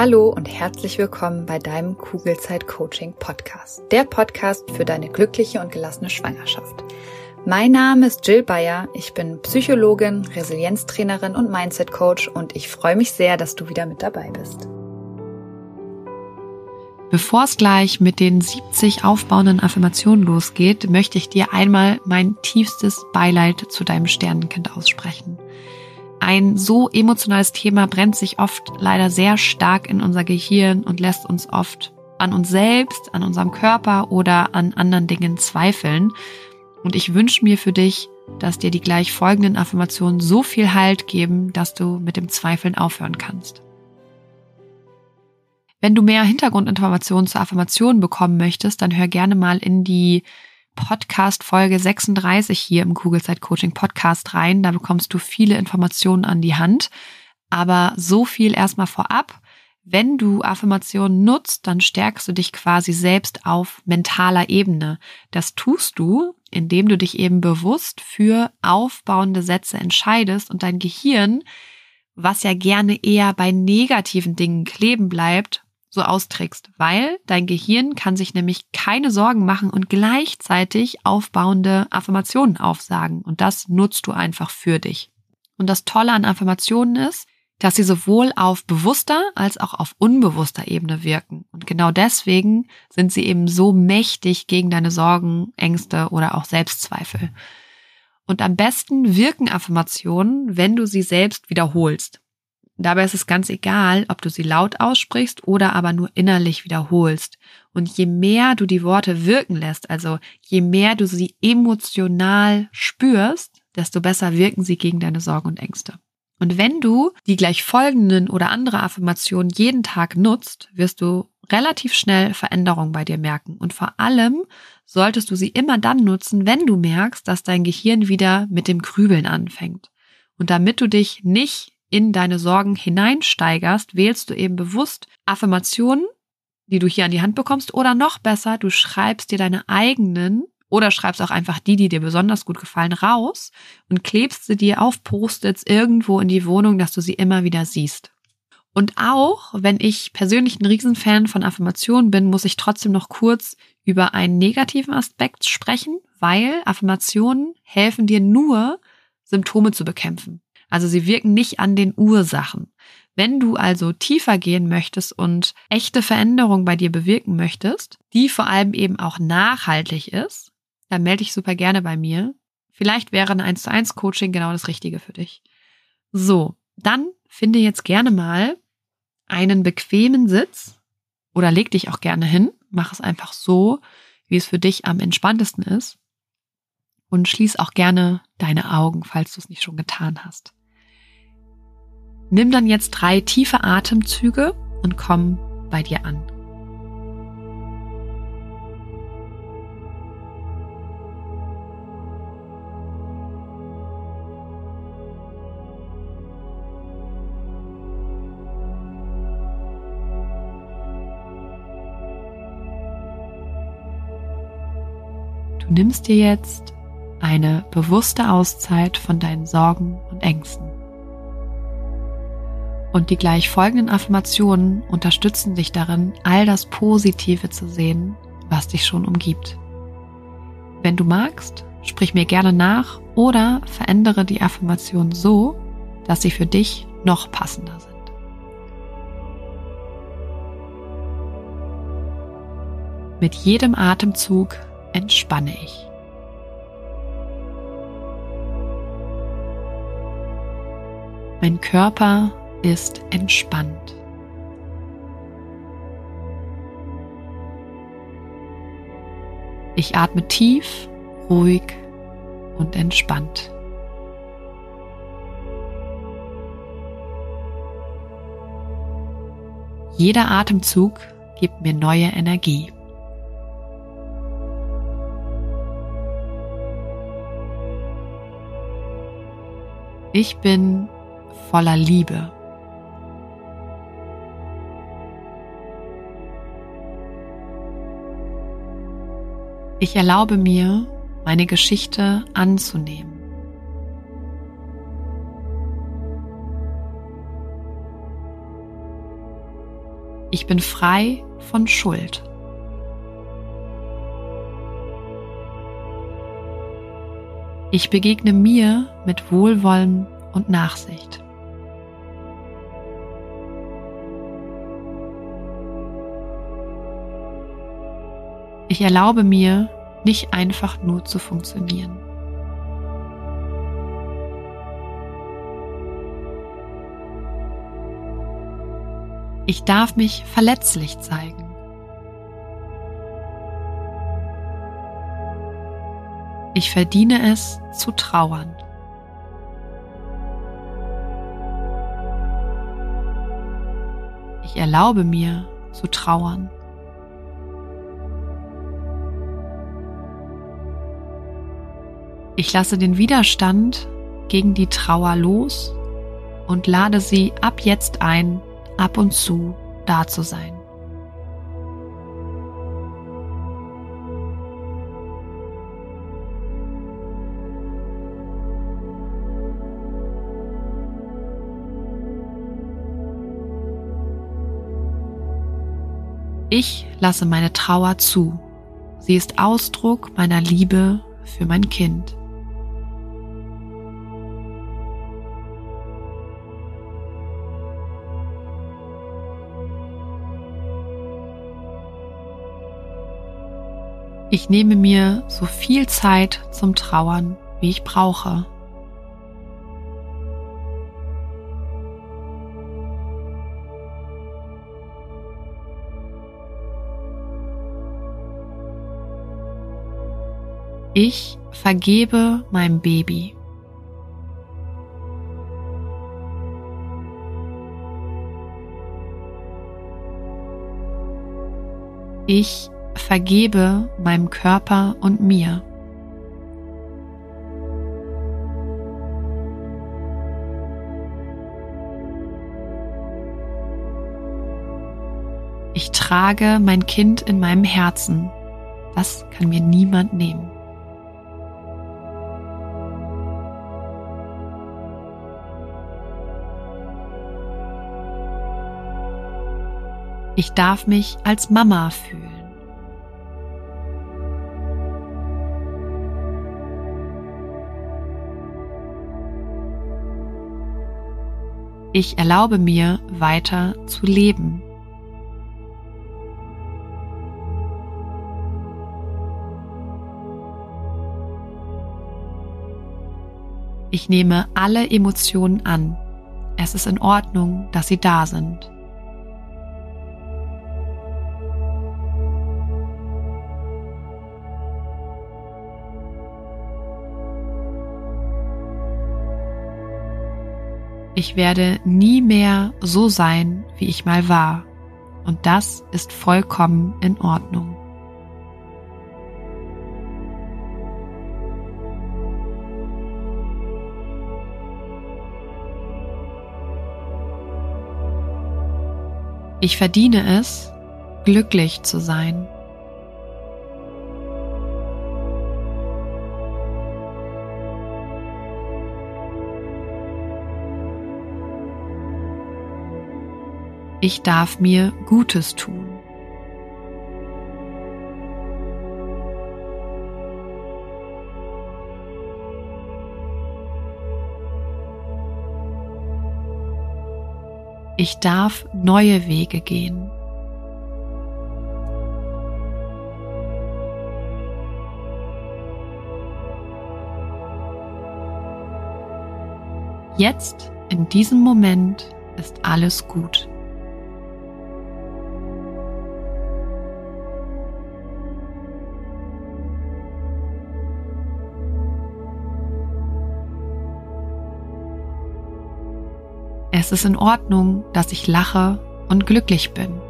Hallo und herzlich willkommen bei deinem Kugelzeit Coaching Podcast. Der Podcast für deine glückliche und gelassene Schwangerschaft. Mein Name ist Jill Bayer. Ich bin Psychologin, Resilienztrainerin und Mindset Coach und ich freue mich sehr, dass du wieder mit dabei bist. Bevor es gleich mit den 70 aufbauenden Affirmationen losgeht, möchte ich dir einmal mein tiefstes Beileid zu deinem Sternenkind aussprechen. Ein so emotionales Thema brennt sich oft leider sehr stark in unser Gehirn und lässt uns oft an uns selbst, an unserem Körper oder an anderen Dingen zweifeln. Und ich wünsche mir für dich, dass dir die gleich folgenden Affirmationen so viel Halt geben, dass du mit dem Zweifeln aufhören kannst. Wenn du mehr Hintergrundinformationen zur Affirmation bekommen möchtest, dann hör gerne mal in die Podcast Folge 36 hier im Kugelzeit Coaching Podcast rein. Da bekommst du viele Informationen an die Hand. Aber so viel erstmal vorab. Wenn du Affirmationen nutzt, dann stärkst du dich quasi selbst auf mentaler Ebene. Das tust du, indem du dich eben bewusst für aufbauende Sätze entscheidest und dein Gehirn, was ja gerne eher bei negativen Dingen kleben bleibt, so austrickst, weil dein Gehirn kann sich nämlich keine Sorgen machen und gleichzeitig aufbauende Affirmationen aufsagen. Und das nutzt du einfach für dich. Und das Tolle an Affirmationen ist, dass sie sowohl auf bewusster als auch auf unbewusster Ebene wirken. Und genau deswegen sind sie eben so mächtig gegen deine Sorgen, Ängste oder auch Selbstzweifel. Und am besten wirken Affirmationen, wenn du sie selbst wiederholst. Dabei ist es ganz egal, ob du sie laut aussprichst oder aber nur innerlich wiederholst. Und je mehr du die Worte wirken lässt, also je mehr du sie emotional spürst, desto besser wirken sie gegen deine Sorgen und Ängste. Und wenn du die gleich folgenden oder andere Affirmationen jeden Tag nutzt, wirst du relativ schnell Veränderungen bei dir merken. Und vor allem solltest du sie immer dann nutzen, wenn du merkst, dass dein Gehirn wieder mit dem Grübeln anfängt. Und damit du dich nicht in deine Sorgen hineinsteigerst, wählst du eben bewusst Affirmationen, die du hier an die Hand bekommst, oder noch besser, du schreibst dir deine eigenen oder schreibst auch einfach die, die dir besonders gut gefallen, raus und klebst sie dir auf Post-its irgendwo in die Wohnung, dass du sie immer wieder siehst. Und auch wenn ich persönlich ein Riesenfan von Affirmationen bin, muss ich trotzdem noch kurz über einen negativen Aspekt sprechen, weil Affirmationen helfen dir nur, Symptome zu bekämpfen. Also sie wirken nicht an den Ursachen. Wenn du also tiefer gehen möchtest und echte Veränderung bei dir bewirken möchtest, die vor allem eben auch nachhaltig ist, dann melde dich super gerne bei mir. Vielleicht wäre ein 1 zu 1 Coaching genau das Richtige für dich. So, dann finde jetzt gerne mal einen bequemen Sitz oder leg dich auch gerne hin. Mach es einfach so, wie es für dich am entspanntesten ist. Und schließ auch gerne deine Augen, falls du es nicht schon getan hast. Nimm dann jetzt drei tiefe Atemzüge und komm bei dir an. Du nimmst dir jetzt eine bewusste Auszeit von deinen Sorgen und Ängsten. Und die gleich folgenden Affirmationen unterstützen dich darin, all das Positive zu sehen, was dich schon umgibt. Wenn du magst, sprich mir gerne nach oder verändere die Affirmation so, dass sie für dich noch passender sind. Mit jedem Atemzug entspanne ich. Mein Körper ist entspannt. Ich atme tief, ruhig und entspannt. Jeder Atemzug gibt mir neue Energie. Ich bin voller Liebe. Ich erlaube mir, meine Geschichte anzunehmen. Ich bin frei von Schuld. Ich begegne mir mit Wohlwollen und Nachsicht. Ich erlaube mir, nicht einfach nur zu funktionieren. Ich darf mich verletzlich zeigen. Ich verdiene es zu trauern. Ich erlaube mir zu trauern. Ich lasse den Widerstand gegen die Trauer los und lade sie ab jetzt ein, ab und zu da zu sein. Ich lasse meine Trauer zu. Sie ist Ausdruck meiner Liebe für mein Kind. Ich nehme mir so viel Zeit zum Trauern, wie ich brauche. Ich vergebe meinem Baby. Ich vergebe meinem Körper und mir. Ich trage mein Kind in meinem Herzen. Das kann mir niemand nehmen. Ich darf mich als Mama fühlen. Ich erlaube mir weiter zu leben. Ich nehme alle Emotionen an. Es ist in Ordnung, dass sie da sind. Ich werde nie mehr so sein, wie ich mal war. Und das ist vollkommen in Ordnung. Ich verdiene es, glücklich zu sein. Ich darf mir Gutes tun. Ich darf neue Wege gehen. Jetzt, in diesem Moment, ist alles gut. Es ist in Ordnung, dass ich lache und glücklich bin.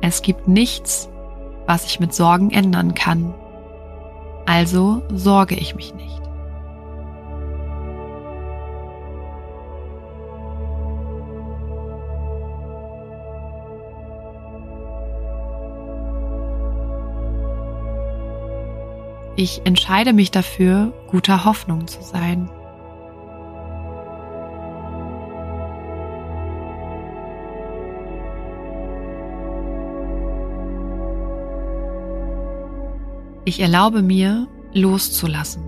Es gibt nichts, was ich mit Sorgen ändern kann. Also sorge ich mich nicht. Ich entscheide mich dafür, guter Hoffnung zu sein. Ich erlaube mir, loszulassen.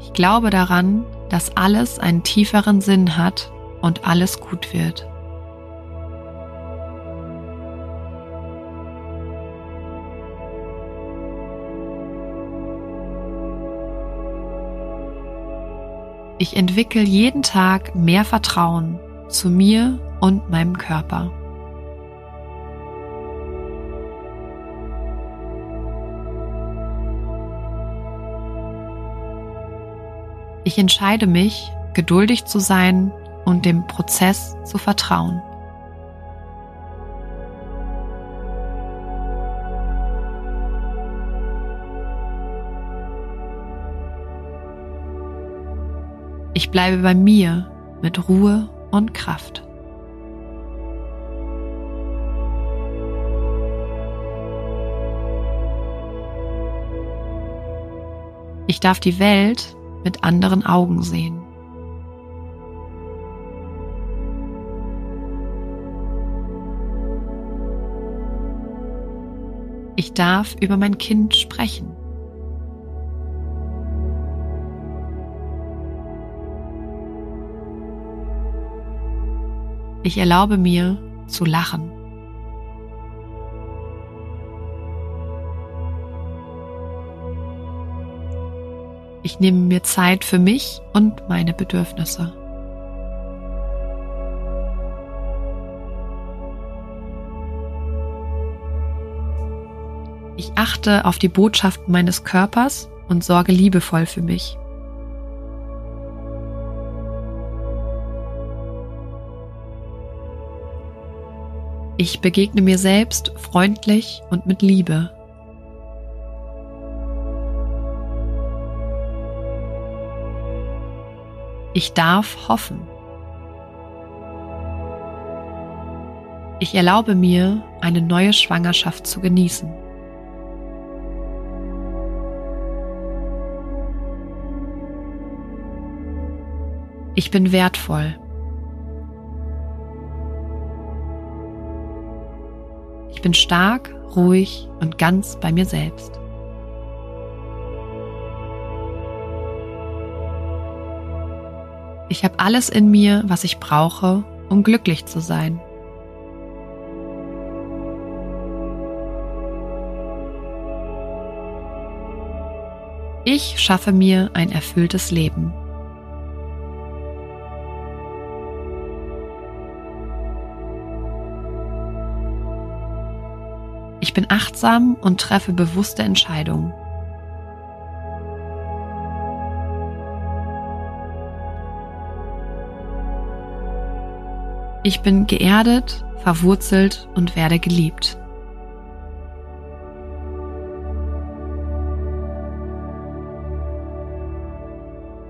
Ich glaube daran, dass alles einen tieferen Sinn hat und alles gut wird. Ich entwickle jeden Tag mehr Vertrauen zu mir und meinem Körper. Ich entscheide mich, geduldig zu sein und dem Prozess zu vertrauen. Ich bleibe bei mir mit Ruhe und Kraft. Ich darf die Welt mit anderen Augen sehen. Ich darf über mein Kind sprechen. Ich erlaube mir zu lachen. Ich nehme mir Zeit für mich und meine Bedürfnisse. Ich achte auf die Botschaften meines Körpers und sorge liebevoll für mich. Ich begegne mir selbst freundlich und mit Liebe. Ich darf hoffen. Ich erlaube mir, eine neue Schwangerschaft zu genießen. Ich bin wertvoll. Ich bin stark, ruhig und ganz bei mir selbst. Ich habe alles in mir, was ich brauche, um glücklich zu sein. Ich schaffe mir ein erfülltes Leben. Ich bin achtsam und treffe bewusste Entscheidungen. Ich bin geerdet, verwurzelt und werde geliebt.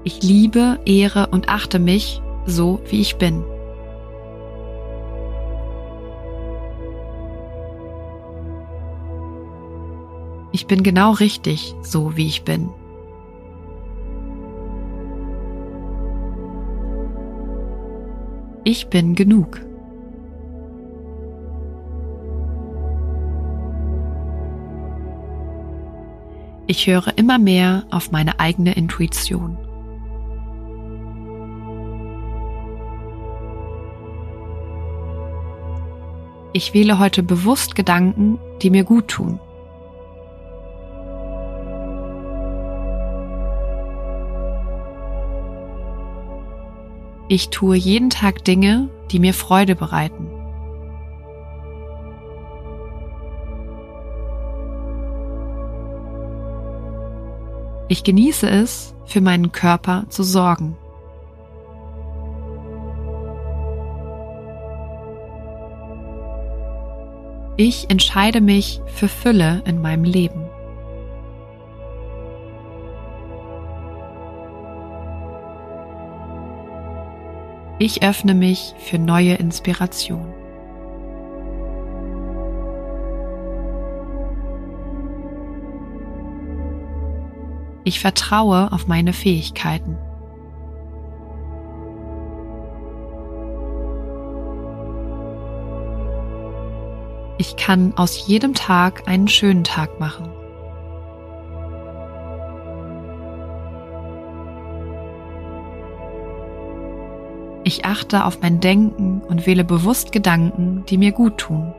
Ich liebe, ehre und achte mich so, wie ich bin. Ich bin genau richtig, so wie ich bin. Ich bin genug. Ich höre immer mehr auf meine eigene Intuition. Ich wähle heute bewusst Gedanken, die mir gut tun. Ich tue jeden Tag Dinge, die mir Freude bereiten. Ich genieße es, für meinen Körper zu sorgen. Ich entscheide mich für Fülle in meinem Leben. Ich öffne mich für neue Inspiration. Ich vertraue auf meine Fähigkeiten. Ich kann aus jedem Tag einen schönen Tag machen. Ich achte auf mein Denken und wähle bewusst Gedanken, die mir gut tun.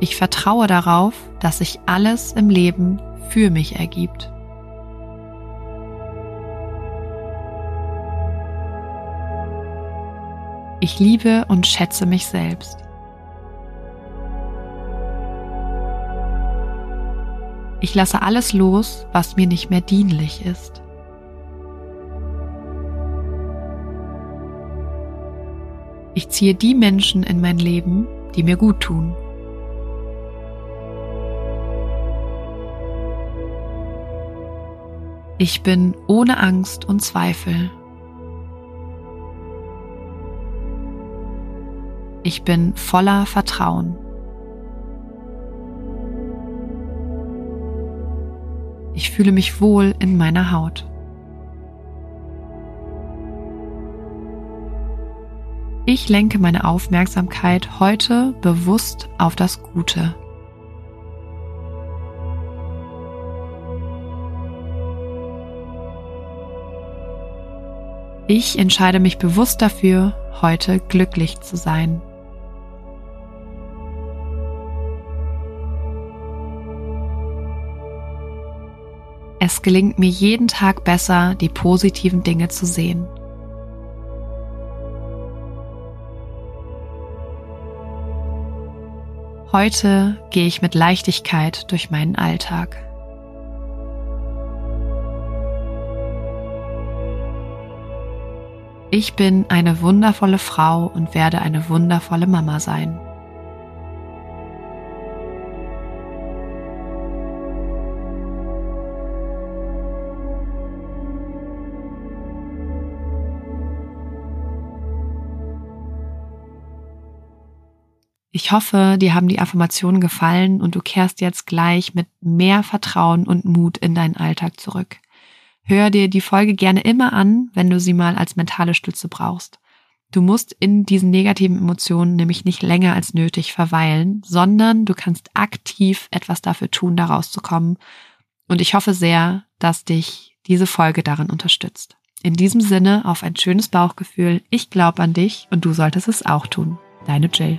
Ich vertraue darauf, dass sich alles im Leben für mich ergibt. Ich liebe und schätze mich selbst. Ich lasse alles los, was mir nicht mehr dienlich ist. Ich ziehe die Menschen in mein Leben, die mir gut tun. Ich bin ohne Angst und Zweifel. Ich bin voller Vertrauen. Fühle mich wohl in meiner Haut. Ich lenke meine Aufmerksamkeit heute bewusst auf das Gute. Ich entscheide mich bewusst dafür, heute glücklich zu sein. Es gelingt mir jeden Tag besser, die positiven Dinge zu sehen. Heute gehe ich mit Leichtigkeit durch meinen Alltag. Ich bin eine wundervolle Frau und werde eine wundervolle Mama sein. Ich hoffe, dir haben die Affirmationen gefallen und du kehrst jetzt gleich mit mehr Vertrauen und Mut in deinen Alltag zurück. Hör dir die Folge gerne immer an, wenn du sie mal als mentale Stütze brauchst. Du musst in diesen negativen Emotionen nämlich nicht länger als nötig verweilen, sondern du kannst aktiv etwas dafür tun, da rauszukommen. Und ich hoffe sehr, dass dich diese Folge darin unterstützt. In diesem Sinne auf ein schönes Bauchgefühl. Ich glaube an dich und du solltest es auch tun. Deine Jill.